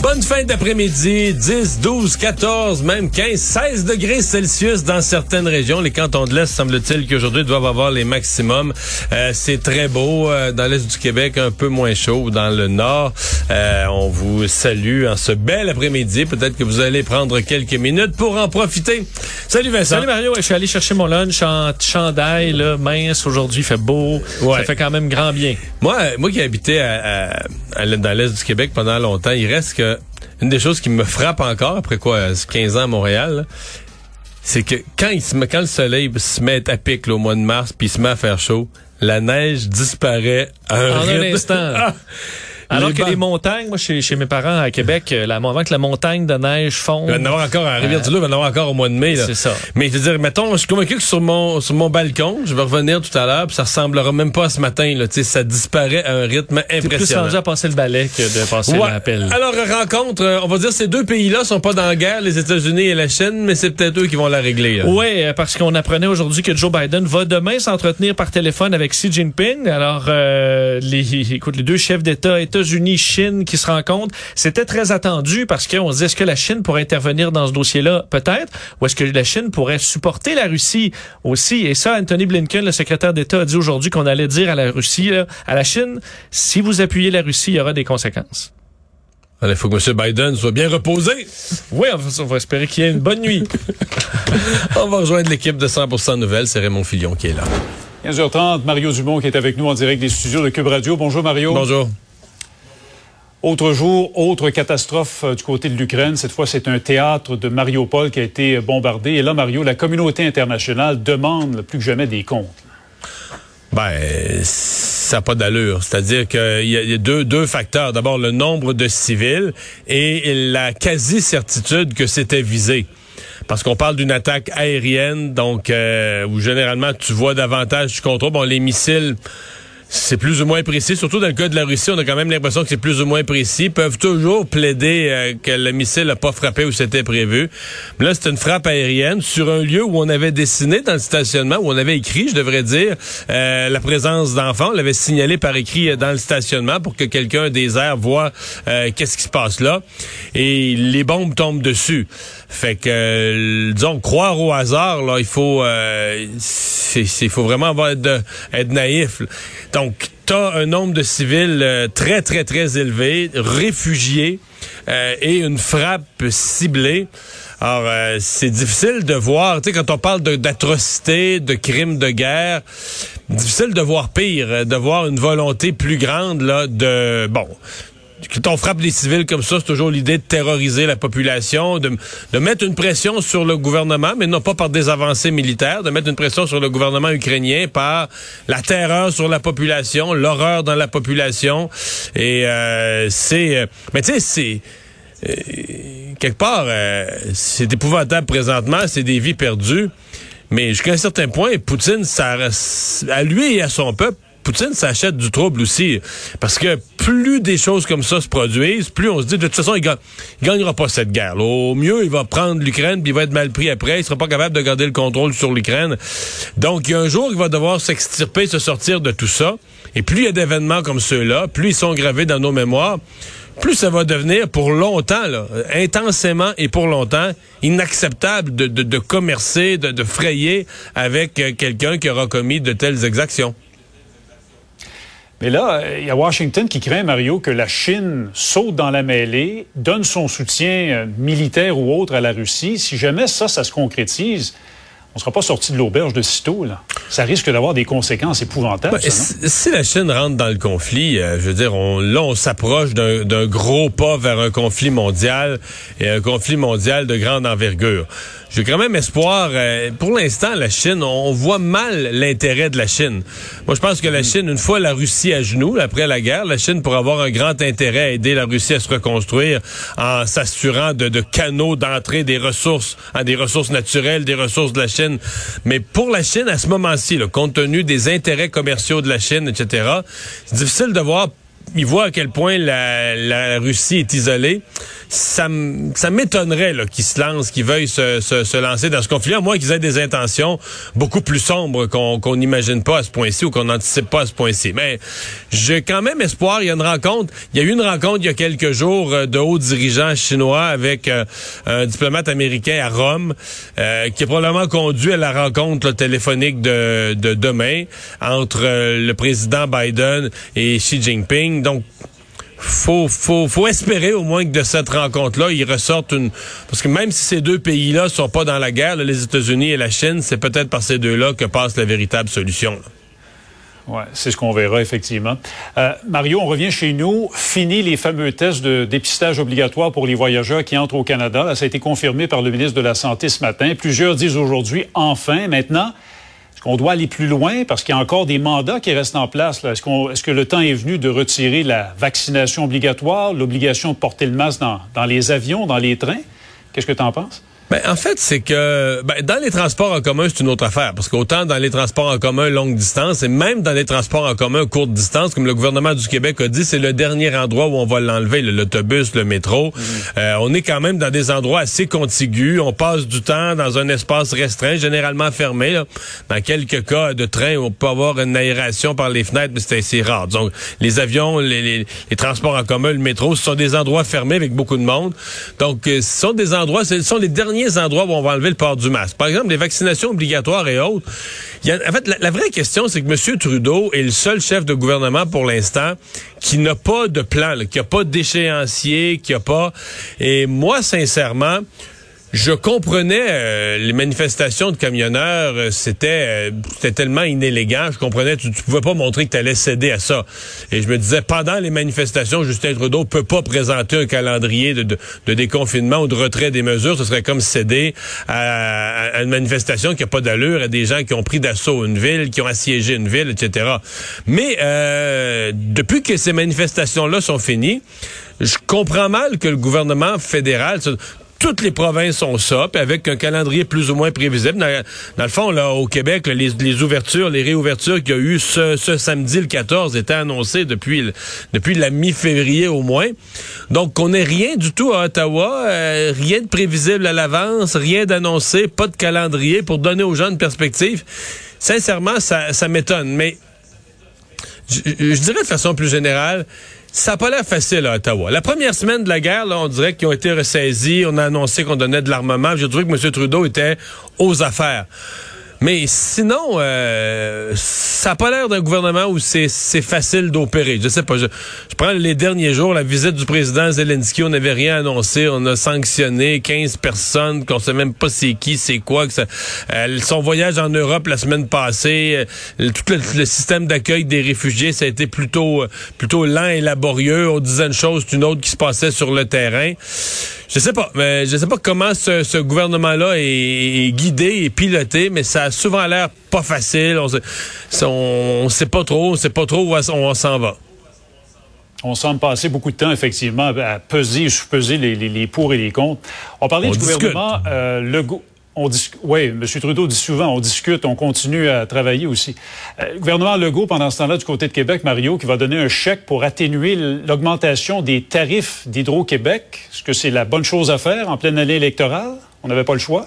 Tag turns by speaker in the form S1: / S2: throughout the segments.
S1: Bonne fin d'après-midi, 10, 12, 14, même 15, 16 degrés Celsius dans certaines régions. Les cantons de l'Est, semble-t-il qu'aujourd'hui doivent avoir les maximums. Euh, c'est très beau euh, dans l'Est du Québec, un peu moins chaud dans le Nord. Euh, on vous salue en ce bel après-midi. Peut-être que vous allez prendre quelques minutes pour en profiter. Salut Vincent.
S2: Salut Mario, je suis allé chercher mon lunch en chandail, là, mince. Aujourd'hui, il fait beau.
S1: Ouais.
S2: Ça fait quand même grand bien.
S1: Moi, moi qui ai habité à, à- à dans l'Est du Québec pendant longtemps, il reste que une des choses qui me frappe encore, après quoi, 15 ans à Montréal, c'est que quand, il se met, quand le soleil se met à pic là, au mois de mars, puis il se met à faire chaud, la neige disparaît à un
S2: En un instant.
S1: Ah!
S2: Alors
S1: Les
S2: que
S1: bancs.
S2: les montagnes, moi, chez, chez mes parents à Québec, euh, la, avant que la montagne de neige fonde.
S1: Il va en avoir encore à Rivière-du-Loup, il va en avoir encore au mois de mai.
S2: C'est ça.
S1: Mais je veux dire, mettons, je suis convaincu que sur mon sur mon balcon, je vais revenir tout à l'heure, puis ça ressemblera même pas à ce matin. Là, Tu sais, ça disparaît à un rythme
S2: T'es plus
S1: impressionnant.
S2: rendu à passer le balai que de passer
S1: Ouais.
S2: l'appel.
S1: Alors, rencontre, euh, on va dire ces deux pays-là sont pas dans la guerre, les États-Unis et la Chine, mais c'est peut-être eux qui vont la régler.
S2: Oui, parce qu'on apprenait aujourd'hui que Joe Biden va demain s'entretenir par téléphone avec Xi Jinping. Alors, euh, les, écoute, les deux chefs d'État, États-Unis, Chine, qui se rencontrent, c'était très attendu parce qu'on se dit est-ce que la Chine pourrait intervenir dans ce dossier-là, peut-être, ou est-ce que la Chine pourrait supporter la Russie aussi? Et ça, Anthony Blinken, le secrétaire d'État, a dit aujourd'hui qu'on allait dire à la Russie, là, à la Chine, si vous appuyez la Russie, il y aura des conséquences.
S1: Il faut que M. Biden soit bien reposé.
S2: Oui, on va, on va espérer qu'il y ait une bonne nuit.
S1: On va rejoindre l'équipe de 100% Nouvelles. C'est Raymond Filion qui est là.
S3: 15h30, Mario Dumont qui est avec nous en direct des studios de Cube Radio. Bonjour Mario.
S1: Bonjour.
S3: Autre jour, autre catastrophe euh, du côté de l'Ukraine. Cette fois, c'est un théâtre de Mariupol qui a été bombardé. Et là, Mario, la communauté internationale demande plus que jamais des comptes.
S1: Ben, ça n'a pas d'allure. C'est-à-dire qu'il y a, il y a deux, deux facteurs. D'abord, le nombre de civils et la quasi-certitude que c'était visé. Parce qu'on parle d'une attaque aérienne, donc euh, où généralement tu vois davantage du contrôle. Bon, les missiles, c'est plus ou moins précis. Surtout dans le cas de la Russie, on a quand même l'impression que c'est plus ou moins précis. Ils peuvent toujours plaider euh, que le missile n'a pas frappé où c'était prévu. Mais là, c'est une frappe aérienne sur un lieu où on avait dessiné dans le stationnement, où on avait écrit, je devrais dire, euh, la présence d'enfants. On l'avait signalé par écrit euh, dans le stationnement pour que quelqu'un des airs voit euh, qu'est-ce qui se passe là. Et les bombes tombent dessus. Fait que, euh, disons, croire au hasard, là, il faut, c'est- faut vraiment avoir de- être naïf. là. Donc, t'as un nombre de civils euh, très, très, très élevé, réfugiés, euh, et une frappe ciblée. Alors, euh, c'est difficile de voir, tu sais, quand on parle de- d'atrocités, de, crimes de guerre, difficile de voir pire, de voir une volonté plus grande, là, de, bon, quand on frappe les civils comme ça, c'est toujours l'idée de terroriser la population, de, de mettre une pression sur le gouvernement, mais non pas par des avancées militaires, de mettre une pression sur le gouvernement ukrainien par la terreur sur la population, l'horreur dans la population. Et euh, c'est... euh, mais tu sais, c'est... euh, quelque part, euh, c'est épouvantable présentement, c'est des vies perdues. Mais jusqu'à un certain point, Poutine, ça, à lui et à son peuple, Poutine s'achète du trouble aussi. Parce que plus des choses comme ça se produisent, plus on se dit, de toute façon, il, ga- il gagnera pas cette guerre. Au mieux, il va prendre l'Ukraine, puis il va être mal pris après. Il sera pas capable de garder le contrôle sur l'Ukraine. Donc, il y a un jour, il va devoir s'extirper, se sortir de tout ça. Et plus il y a d'événements comme ceux-là, plus ils sont gravés dans nos mémoires, plus ça va devenir pour longtemps, là, intensément et pour longtemps, inacceptable de, commercer, de, de frayer avec euh, quelqu'un qui aura commis de telles exactions.
S3: Mais là, euh, il y a Washington qui craint, Mario, que la Chine saute dans la mêlée, donne son soutien euh, militaire ou autre à la Russie. Si jamais ça, ça se concrétise, on ne sera pas sorti de l'auberge de sitôt. Là. Ça risque d'avoir des conséquences épouvantables.
S1: Ben,
S3: ça, non?
S1: si la Chine rentre dans le conflit, euh, je veux dire, on, là, on s'approche d'un gros pas vers un conflit mondial et un conflit mondial de grande envergure. J'ai quand même espoir. euh, pour l'instant, la Chine, on voit mal l'intérêt de la Chine. Moi, je pense que la Chine, une fois la Russie à genoux, après la guerre, la Chine pourra avoir un grand intérêt à aider la Russie à se reconstruire en s'assurant de, de canaux d'entrée des ressources, hein, des ressources naturelles, des ressources de la Chine. Mais pour la Chine, à ce moment-ci, compte tenu des intérêts commerciaux de la Chine, etc., c'est difficile de voir il voit à quel point la, la Russie est isolée. Ça, ça m'étonnerait qu'ils se lancent, qu'ils veuillent se, se, se, lancer dans ce conflit, à moins qu'ils aient des intentions beaucoup plus sombres qu'on n'imagine pas à ce point-ci ou qu'on n'anticipe pas à ce point-ci. Mais j'ai quand même espoir. Il y a une rencontre. Il y a eu une rencontre il y a quelques jours euh, de hauts dirigeants chinois avec euh, un diplomate américain à Rome, euh, qui est probablement conduit à la rencontre téléphonique de, de demain entre le président Biden et Xi Jinping. Donc, faut, faut, faut espérer au moins que de cette rencontre-là, il ressorte une... Parce que même si ces deux pays-là sont pas dans la guerre, les États-Unis et la Chine, c'est peut-être par ces deux-là que passe la véritable solution.
S3: Oui, c'est ce qu'on verra effectivement. Euh, Mario, on revient chez nous. Fini les fameux tests de dépistage obligatoire pour les voyageurs qui entrent au Canada. ça a été confirmé par le ministre de la Santé ce matin. Plusieurs disent aujourd'hui, enfin, maintenant, est-ce qu'on doit aller plus loin? Parce qu'il y a encore des mandats qui restent en place? Est-ce, est-ce que le temps est venu de retirer la vaccination obligatoire, l'obligation de porter le masque dans, dans les avions, dans les trains? Qu'est-ce que tu en penses?
S1: Ben, en fait, c'est que ben, dans les transports en commun, c'est une autre affaire. Parce qu'autant dans les transports en commun longue distance et même dans les transports en commun courte distance, comme le gouvernement du Québec a dit, c'est le dernier endroit où on va l'enlever, l'autobus, le métro. Mhm. Euh, on est quand même dans des endroits assez contigus. On passe du temps dans un espace restreint, généralement fermé. Là. Dans quelques cas de train, on peut avoir une aération par les fenêtres, mais c'est assez rare. Donc, les avions, les, les, les, transports en commun, le métro, ce sont des endroits fermés avec beaucoup de monde. Donc, euh, ce sont des endroits, ce sont les derniers endroits où on va enlever le port du masque. Par exemple, les vaccinations obligatoires et autres. en fait, la, vraie question, c'est que M. Trudeau est le seul chef de gouvernement pour l'instant qui n'a pas de plan, qui n'a pas d'échéancier, qui n'a pas... Et moi, sincèrement, je comprenais euh, les manifestations de camionneurs, euh, c'était euh, c'était tellement inélégant, je comprenais tu, tu pouvais pas montrer que tu allais céder à ça. Et je me disais pendant les manifestations, Justin Trudeau peut pas présenter un calendrier de, de, déconfinement ou de retrait des mesures, ce serait comme céder à, à une manifestation qui a pas d'allure, à des gens qui ont pris d'assaut une ville, qui ont assiégé une ville, etc. Mais depuis que ces manifestations-là sont finies, je comprends mal que le gouvernement fédéral toutes les provinces ont ça, puis avec un calendrier plus ou moins prévisible. Dans, le fond, là, au Québec, les, ouvertures, les réouvertures qu'il y a eu ce, samedi le 14 étaient annoncées depuis, la mi-février au moins. Donc, on n'est rien du tout à Ottawa, euh, rien de prévisible à l'avance, rien d'annoncé, pas de calendrier pour donner aux gens une perspective. Sincèrement, ça, m'étonne, mais je dirais de façon plus générale, ça n'a pas l'air facile à Ottawa. La première semaine de la guerre, on dirait qu'ils ont été ressaisis. On a annoncé qu'on donnait de l'armement. J'ai trouvé que M. Trudeau était aux affaires. Mais sinon, euh, ça n'a pas l'air d'un gouvernement où c'est facile d'opérer. Je sais pas. Je, prends les derniers jours, la visite du président Zelensky, on n'avait rien annoncé. On a sanctionné 15 personnes qu'on sait même pas c'est qui, c'est quoi. Que ça, euh, son voyage en Europe la semaine passée, euh, tout le, système d'accueil des réfugiés, ça a été plutôt plutôt lent et laborieux. On disait une chose, une autre qui se passait sur le terrain. Je sais pas, mais je sais pas comment ce, gouvernement-là est, guidé et piloté, mais ça a souvent l'air pas facile. On sait, on, sait pas trop, on sait pas trop où on, s'en va.
S3: On semble passer beaucoup de temps, effectivement, à peser et sous-peser les, pour et les contre. On parlait du gouvernement euh, Legault oui, M. Trudeau dit souvent, on discute, on continue à travailler aussi. Euh, le gouvernement Legault, pendant ce temps-là, du côté de Québec, Mario, qui va donner un chèque pour atténuer l'augmentation des tarifs d'Hydro-Québec. Est-ce que c'est la bonne chose à faire en pleine année électorale? On n'avait pas le choix?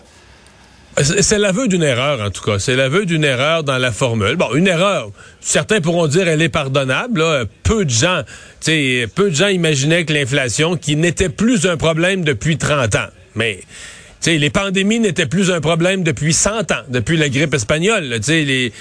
S1: C'est l'aveu d'une erreur, en tout cas. C'est l'aveu d'une erreur dans la formule. Bon, une erreur. Certains pourront dire elle est pardonnable. Peu de gens, peu de gens imaginaient que l'inflation, qui n'était plus un problème depuis 30 ans, mais les pandémies n'étaient plus un problème depuis 100 ans, depuis la grippe espagnole. Les,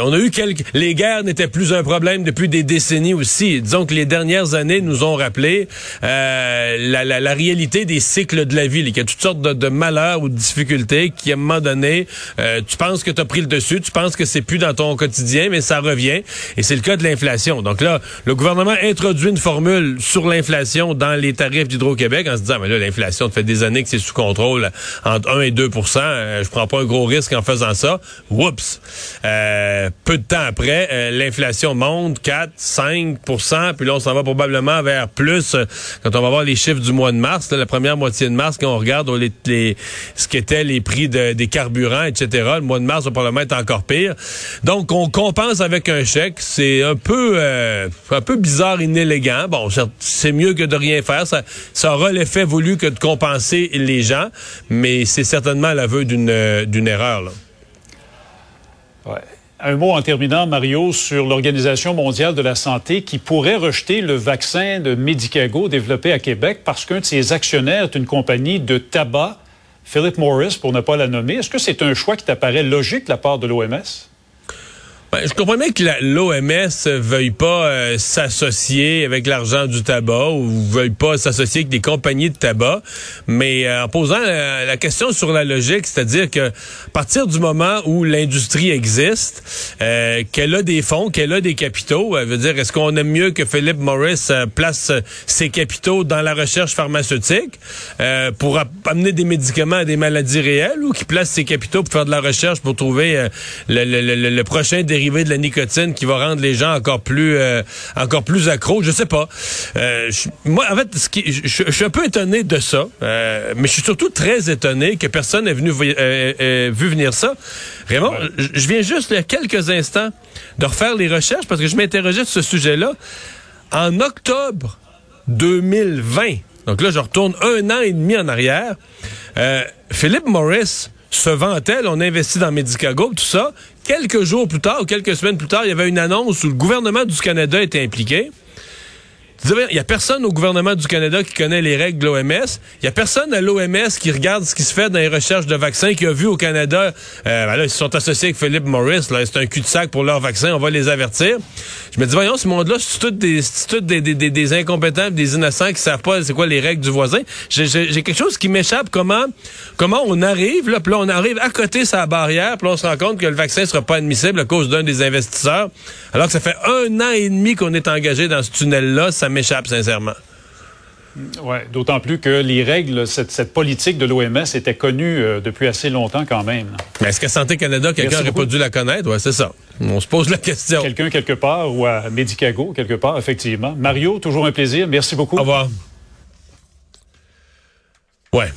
S1: on a eu quelques, les guerres n'étaient plus un problème depuis des décennies aussi. Disons que les dernières années nous ont rappelé euh, la, la, la, réalité des cycles de la vie. Il y a toutes sortes de, de, malheurs ou de difficultés qui, à un moment donné, euh, tu penses que tu as pris le dessus, tu penses que c'est plus dans ton quotidien, mais ça revient. Et c'est le cas de l'inflation. Donc là, le gouvernement introduit une formule sur l'inflation dans les tarifs d'Hydro-Québec en se disant, mais là, l'inflation, ça fait des années que c'est sous contrôle entre 1 et 2% euh, Je prends pas un gros risque en faisant ça. Oups! Euh, peu de temps après, euh, l'inflation monte 4, 5% puis là, on s'en va probablement vers plus quand on va voir les chiffres du mois de mars, la première moitié de mars, quand on regarde les, les, ce qu'étaient les prix de, des carburants, etc. Le mois de mars va probablement être encore pire. Donc, on compense avec un chèque. C'est un peu, un peu bizarre, inélégant. Bon, c'est mieux que de rien faire. Ça, ça aura l'effet voulu que de compenser les gens, mais c'est certainement l'aveu d'une d'une erreur.
S3: Un mot en terminant, Mario, sur l'Organisation mondiale de la santé qui pourrait rejeter le vaccin de Medicago développé à Québec parce qu'un de ses actionnaires est une compagnie de tabac, Philip Morris, pour ne pas la nommer. Est-ce que c'est un choix qui t'apparaît logique de la part de l'OMS?
S1: Ben, je comprends bien que l'OMS veuille pas euh, s'associer avec l'argent du tabac ou veuille pas s'associer avec des compagnies de tabac, mais euh, en posant la, question sur la logique, c'est-à-dire que à partir du moment où l'industrie existe, euh, qu'elle a des fonds, qu'elle a des capitaux, veut dire est-ce qu'on aime mieux que Philip Morris place ses capitaux dans la recherche pharmaceutique pour amener des médicaments à des maladies réelles ou qu'il place ses capitaux pour faire de la recherche pour trouver le, le, le, prochain de la nicotine qui va rendre les gens encore plus euh, encore plus accros, je sais pas. Euh, moi, en fait, ce qui, je, suis un peu étonné de ça, euh, mais je suis surtout très étonné que personne n'ait venu vu venir ça. Vraiment, je viens juste il y a quelques instants de refaire les recherches parce que je m'interrogeais sur ce sujet-là. En octobre 2020, donc là, je retourne un an et demi en arrière. Philippe Morris se vantait, on investit dans Medicago, tout ça. Quelques jours plus tard, ou quelques semaines plus tard, il y avait une annonce où le gouvernement du Canada était impliqué. Il y a personne au gouvernement du Canada qui connaît les règles de l'OMS. Il y a personne à l'OMS qui regarde ce qui se fait dans les recherches de vaccins, qui a vu au Canada, euh, ben là, ils sont associés avec Philippe Morris, là, c'est un cul-de-sac pour leur vaccin, on va les avertir. Je me dis, voyons, ce monde-là, c'est tout des, tout des, des, des, incompétents, des innocents qui savent pas c'est quoi les règles du voisin. J'ai quelque chose qui m'échappe, comment, comment on arrive, là, puis là, on arrive à côté sa barrière, puis là, on se rend compte que le vaccin sera pas admissible à cause d'un des investisseurs, alors que ça fait un an et demi qu'on est engagé dans ce tunnel-là, m'échappe sincèrement.
S3: Oui, d'autant plus que les règles, cette, politique de l'OMS était connue euh, depuis assez longtemps quand même.
S1: Mais est-ce que Santé Canada, quelqu'un n'aurait pas dû la connaître? Oui, c'est ça. On se pose la question.
S3: Quelqu'un quelque part ou à Medicago, quelque part, effectivement. Mario, toujours un plaisir. Merci beaucoup.
S1: Au revoir. Ouais.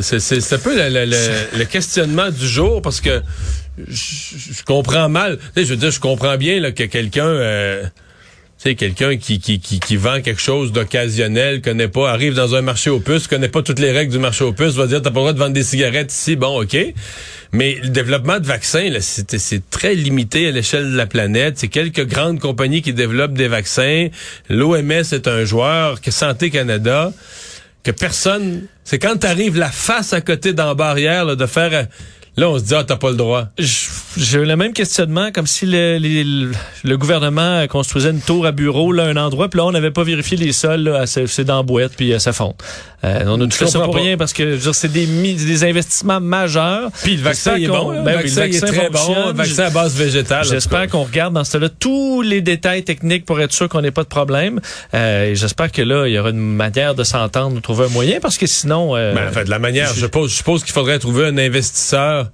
S1: C'est un peu le, questionnement du jour parce que je, comprends mal. je veux dire, je comprends bien que quelqu'un... Euh, sais, quelqu'un qui, qui, qui, qui, vend quelque chose d'occasionnel, connaît pas, arrive dans un marché aux puces, connaît pas toutes les règles du marché aux puces, va dire t'as pas le droit de vendre des cigarettes ici, bon, ok. Mais le développement de vaccins, c'est très limité à l'échelle de la planète. C'est quelques grandes compagnies qui développent des vaccins. L'OMS est un joueur, que Santé Canada, que personne. C'est quand t'arrives la face à côté dans barrière de faire Là, on se dit, ah, t'as pas le droit.
S2: J'ai eu le même questionnement, comme si le, le, gouvernement construisait une tour à bureau, là, un endroit, puis là, on n'avait pas vérifié les sols, là, c'est dans la boîte, puis ça fond. Euh, on a tout fait ça pour rien, parce que c'est des, des investissements majeurs.
S1: Puis le vaccin est bon. Ben, le vaccin, est très bon. Le vaccin à base végétale.
S2: J'espère qu'on regarde dans ce là tous les détails techniques pour être sûr qu'on n'ait pas de problème. Euh, J'espère que là, il y aura une manière de s'entendre, de trouver un moyen, parce que sinon...
S1: Euh, ben, en fait, la manière, je, suppose, je suppose qu'il faudrait trouver un investisseur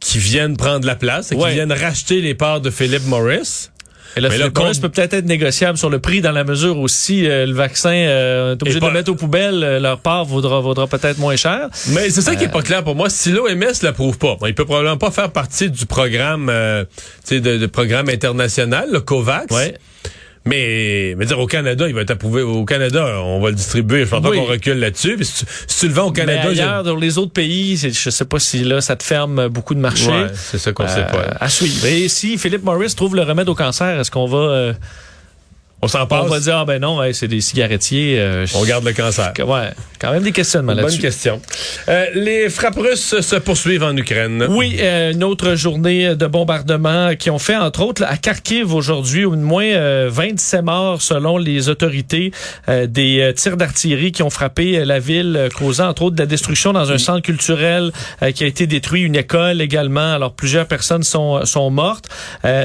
S1: qui viennent prendre la place et qui viennent racheter les parts de Philip Morris.
S2: Et là, Philip Morris peut peut-être être négociable sur le prix dans la mesure où si euh, le vaccin euh, est obligé de le mettre aux poubelles, euh, leur part vaudra, vaudra peut-être moins cher.
S1: Mais c'est ça qui est pas clair pour moi. Si l'OMS l'approuve pas, il peut probablement pas faire partie du programme, de, de, programme international, le COVAX. Ouais. Mais, mais dire au Canada, il va être approuvé. Au Canada, on va le distribuer. Je pense pas qu'on recule là-dessus. Si, tu le vends au Canada,
S2: mais ailleurs, dans les autres pays, je sais pas si là, ça te ferme beaucoup de marchés. Ouais,
S1: c'est ça qu'on sait pas.
S2: À suivre. Et si Philippe Morris trouve le remède au cancer, est-ce qu'on va euh,
S1: on s'en passe.
S2: On va dire, ah ben non, c'est des cigarettiers.
S1: Euh, on garde le cancer.
S2: Ouais, quand même des questionnements là-dessus.
S1: Bonne question. Euh, les frappes russes se poursuivent en Ukraine.
S2: Oui, euh, une autre journée de bombardement qui ont fait, entre autres, à Kharkiv aujourd'hui, au moins 27 morts selon les autorités, des tirs d'artillerie qui ont frappé la ville, causant, entre autres, de la destruction dans un centre culturel qui a été détruit, une école également. Alors, plusieurs personnes sont, sont mortes.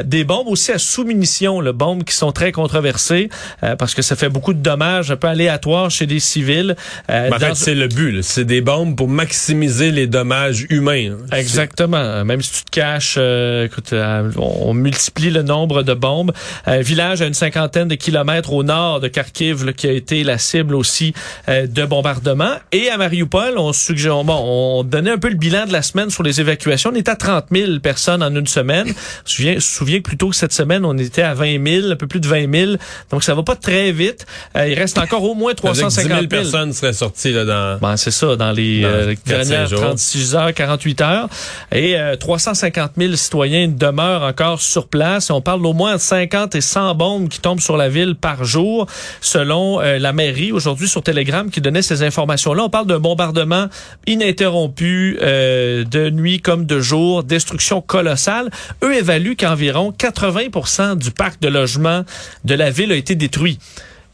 S2: des bombes aussi à sous-munitions, bombes qui sont très controversées euh, parce que ça fait beaucoup de dommages un peu aléatoires chez des civils.
S1: Euh, en fait, c'est le but. C'est des bombes pour maximiser les dommages humains.
S2: Exactement. Même si tu te caches, euh, écoute, on, multiplie le nombre de bombes. Un village à une cinquantaine de kilomètres au nord de Kharkiv qui a été la cible aussi de bombardements. Et à Mariupol, on suggère, bon, on donnait un peu le bilan de la semaine sur les évacuations. On est à 30 000 personnes en une semaine. Je me souviens, que plus tôt que cette semaine, on était à 20 000, un peu plus de 20 000. Donc, ça va pas très vite. Euh, il reste encore au moins 350 000.
S1: 000 personnes seraient sorties là, dans...
S2: Ben, c'est ça, dans les euh, dernières 36 heures, 48 heures. Et 350 euh, 000 citoyens demeurent encore sur place. on parle d'au moins 50 et 100 bombes qui tombent sur la ville par jour, selon la mairie, aujourd'hui sur Telegram, qui donnait ces informations-là. On parle d'un bombardement ininterrompu de nuit comme de jour, destruction colossale. Eux évaluent qu'environ 80% du parc de logement de la ville a été détruit.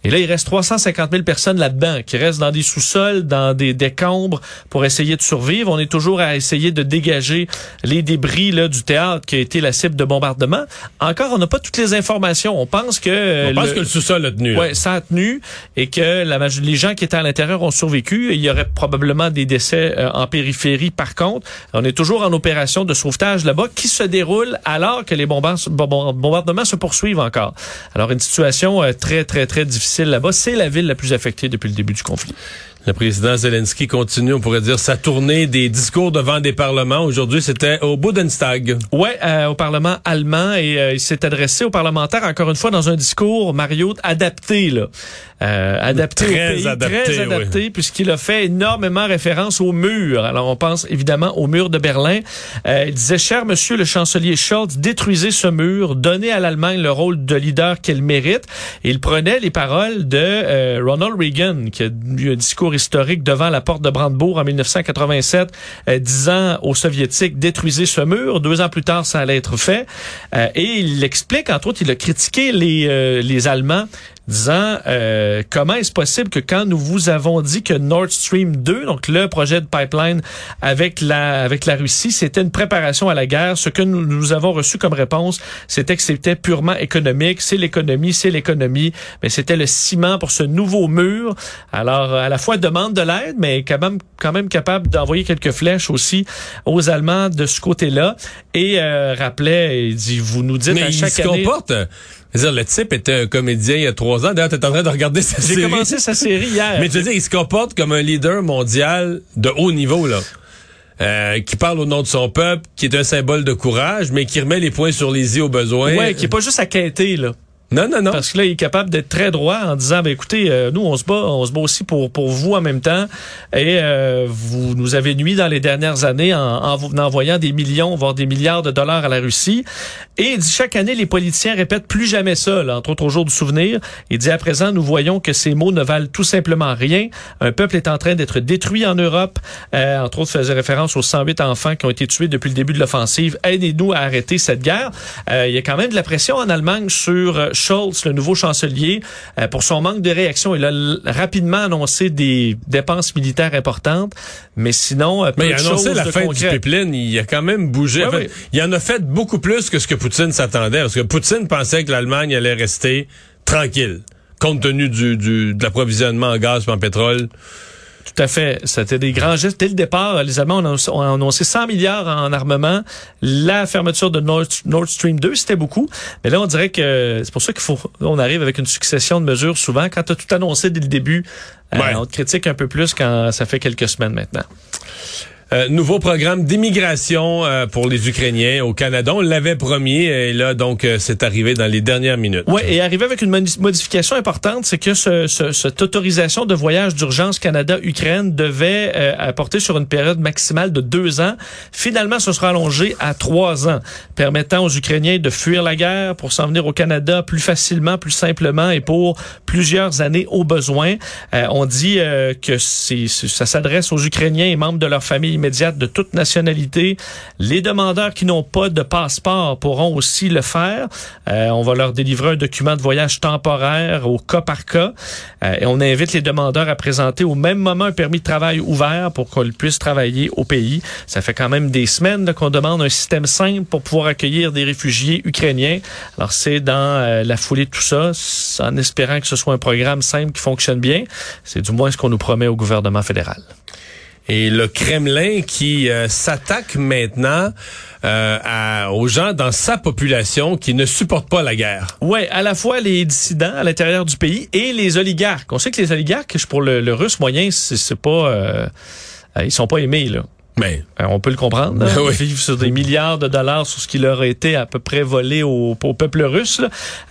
S2: Et là, il reste 350 000 personnes là-dedans qui restent dans des sous-sols, dans des décombres pour essayer de survivre. On est toujours à essayer de dégager les débris là, du théâtre qui a été la cible de bombardement. Encore, on n'a pas toutes les informations. On pense que...
S1: On pense que le sous-sol a tenu.
S2: Oui, ça a tenu et que la, les gens qui étaient à l'intérieur ont survécu. Il y aurait probablement des décès euh, en périphérie. Par contre, on est toujours en opération de sauvetage là-bas qui se déroule alors que les bombardements se poursuivent encore. Alors, une situation euh, très, très, très difficile C'est la ville la plus affectée depuis le début du conflit.
S1: Le président Zelensky continue, on pourrait dire, sa tournée des discours devant des parlements. Aujourd'hui, c'était au Bundestag.
S2: Ouais, euh, au Parlement allemand et euh, il s'est adressé aux parlementaires encore une fois dans un discours Mario adapté là, euh, adapté
S1: très
S2: au pays,
S1: adapté,
S2: très adapté puisqu'il a fait énormément référence au mur. Alors on pense évidemment au mur de Berlin. il disait cher Monsieur le chancelier Scholz, détruisez ce mur, donnez à l'Allemagne le rôle de leader qu'elle mérite. Et il prenait les paroles de Ronald Reagan qui a eu un discours historique devant la porte de Brandebourg en 1987, euh, disant aux Soviétiques détruisez ce mur. Deux ans plus tard, ça allait être fait. Euh, et il explique, entre autres, il a critiqué les, euh, les Allemands disant euh, comment est-ce possible que quand nous vous avons dit que Nord Stream 2, donc le projet de pipeline avec la avec la Russie, c'était une préparation à la guerre, ce que nous, nous avons reçu comme réponse, c'était que c'était purement économique, c'est l'économie, c'est l'économie, mais c'était le ciment pour ce nouveau mur. Alors à la fois demande de l'aide, mais quand même quand même capable d'envoyer quelques flèches aussi aux Allemands de ce côté-là et euh, rappelait, il dit vous nous dites à chaque année
S1: dire, le type était un comédien il y a trois ans. D'ailleurs, t'es en train de regarder sa série.
S2: J'ai commencé sa série hier.
S1: Mais je veux dire, il se comporte comme un leader mondial de haut niveau, là. Euh, qui parle au nom de son peuple, qui est un symbole de courage, mais qui remet les points sur les i au besoin.
S2: Ouais, qui est pas juste à quêter, là.
S1: Non, non, non.
S2: Parce que là, il est capable d'être très droit en disant, ben écoutez, euh, nous, on se bat, on se bat aussi pour, pour vous en même temps. Et euh, vous nous avez nuit dans les dernières années en, en, envoyant des millions, voire des milliards de dollars à la Russie. Et il dit, chaque année, les politiciens répètent plus jamais ça, là, entre autres au jour du souvenir. Il dit, à présent, nous voyons que ces mots ne valent tout simplement rien. Un peuple est en train d'être détruit en Europe. Euh, entre autres, faisait référence aux 108 enfants qui ont été tués depuis le début de l'offensive. Aidez-nous à arrêter cette guerre. il y a quand même de la pression en Allemagne sur Scholz, le nouveau chancelier, euh, pour son manque de réaction. Il a rapidement annoncé des dépenses militaires importantes, mais sinon,
S1: mais il a annoncé la fin du pipeline. Il a quand même bougé. Il en a fait beaucoup plus que ce que Poutine s'attendait, parce que Poutine pensait que l'Allemagne allait rester tranquille, compte tenu du, du de l'approvisionnement en gaz et en pétrole.
S2: Tout à fait. C'était des grands gestes. Dès le départ, les Allemands ont annoncé 100 milliards en armement. La fermeture de Nord, Stream 2, c'était beaucoup. Mais là, on dirait que c'est pour ça qu'il faut, on arrive avec une succession de mesures souvent. Quand tu as tout annoncé dès le début, euh, on te critique un peu plus quand ça fait quelques semaines maintenant.
S1: Euh, nouveau programme d'immigration euh, pour les Ukrainiens au Canada. On l'avait promis et là, donc, euh, c'est arrivé dans les dernières minutes.
S2: Oui, et arrivé avec une modification importante, c'est que ce, ce, cette autorisation de voyage d'urgence Canada-Ukraine devait apporter sur une période maximale de deux ans. Finalement, ce sera allongé à trois ans, permettant aux Ukrainiens de fuir la guerre pour s'en venir au Canada plus facilement, plus simplement et pour plusieurs années au besoin. on dit que c'est, ça s'adresse aux Ukrainiens et membres de leur famille immédiate de toute nationalité. Les demandeurs qui n'ont pas de passeport pourront aussi le faire. Euh, on va leur délivrer un document de voyage temporaire au cas par cas. Euh, et on invite les demandeurs à présenter au même moment un permis de travail ouvert pour qu'on puisse travailler au pays. Ça fait quand même des semaines qu'on demande un système simple pour pouvoir accueillir des réfugiés ukrainiens. Alors c'est dans euh, la foulée de tout ça, en espérant que ce soit un programme simple qui fonctionne bien. C'est du moins ce qu'on nous promet au gouvernement fédéral.
S1: Et le Kremlin qui euh, s'attaque maintenant euh, à, aux gens dans sa population qui ne supportent pas la guerre.
S2: Ouais, à la fois les dissidents à l'intérieur du pays et les oligarques. On sait que les oligarques, pour le, le russe moyen, c'est pas, euh, ils sont pas aimés là.
S1: Mais
S2: Euh, on peut le comprendre. Hein?
S1: Oui.
S2: Ils vivent sur des milliards de dollars sur ce qui leur a été à peu près volé au, au peuple russe.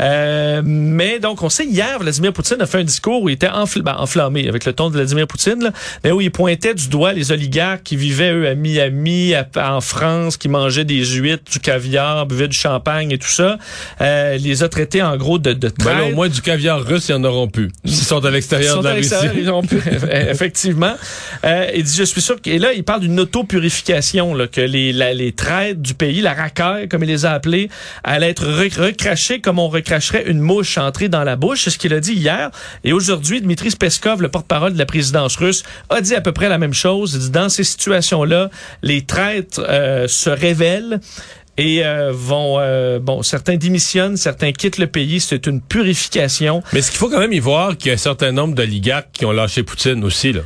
S2: Euh, mais donc, on sait, hier, Vladimir Poutine a fait un discours où il était enfl- ben, enflammé avec le ton de Vladimir Poutine, là, mais où il pointait du doigt les oligarques qui vivaient, eux, à Miami, à- en France, qui mangeaient des huîtres, du caviar, buvaient du champagne et tout ça. Euh, les a traités, en gros, de, de
S1: ben au moins du caviar russe, ils en auront plus. S'ils sont à l'extérieur
S2: Ils
S1: de la Russie.
S2: ils ont pu- effectivement. Euh, il dit, je suis sûr que, et là, il parle d'une auto-purification, là, que les, la- les traites du pays, la racaille, comme il les a appelés, allaient être re- recrachées comme on recracherait une mouche entrée dans la bouche. C'est ce qu'il a dit hier. Et aujourd'hui, Dmitri Peskov, le porte-parole de la présidence russe, a dit à peu près la même chose. Il dit, dans ces situations-là, les traîtres euh, se révèlent et euh, vont euh, bon certains démissionnent, certains quittent le pays, c'est une purification.
S1: Mais ce qu'il faut quand même y voir qu'il y a un certain nombre d'oligarques qui ont lâché Poutine aussi, là.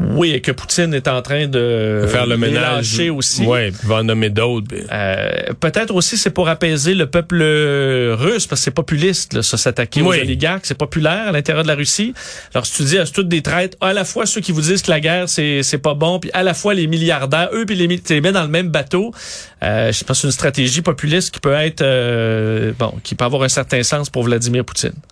S2: Oui, et que Poutine est en train de
S1: Faire le ménage.
S2: lâcher aussi.
S1: Il va en nommer d'autres.
S2: Euh, Peut-être aussi c'est pour apaiser le peuple russe parce que c'est populiste là, ça s'attaquer
S1: Oui.
S2: aux oligarques, c'est populaire à l'intérieur de la Russie. Alors si tu dis à toutes des traites, à la fois ceux qui vous disent que la guerre c'est c'est pas bon, puis à la fois les milliardaires, eux puis les tu les mets dans le même bateau. Euh, je pense que c'est une stratégie populiste qui peut être euh, bon, qui peut avoir un certain sens pour Vladimir Poutine.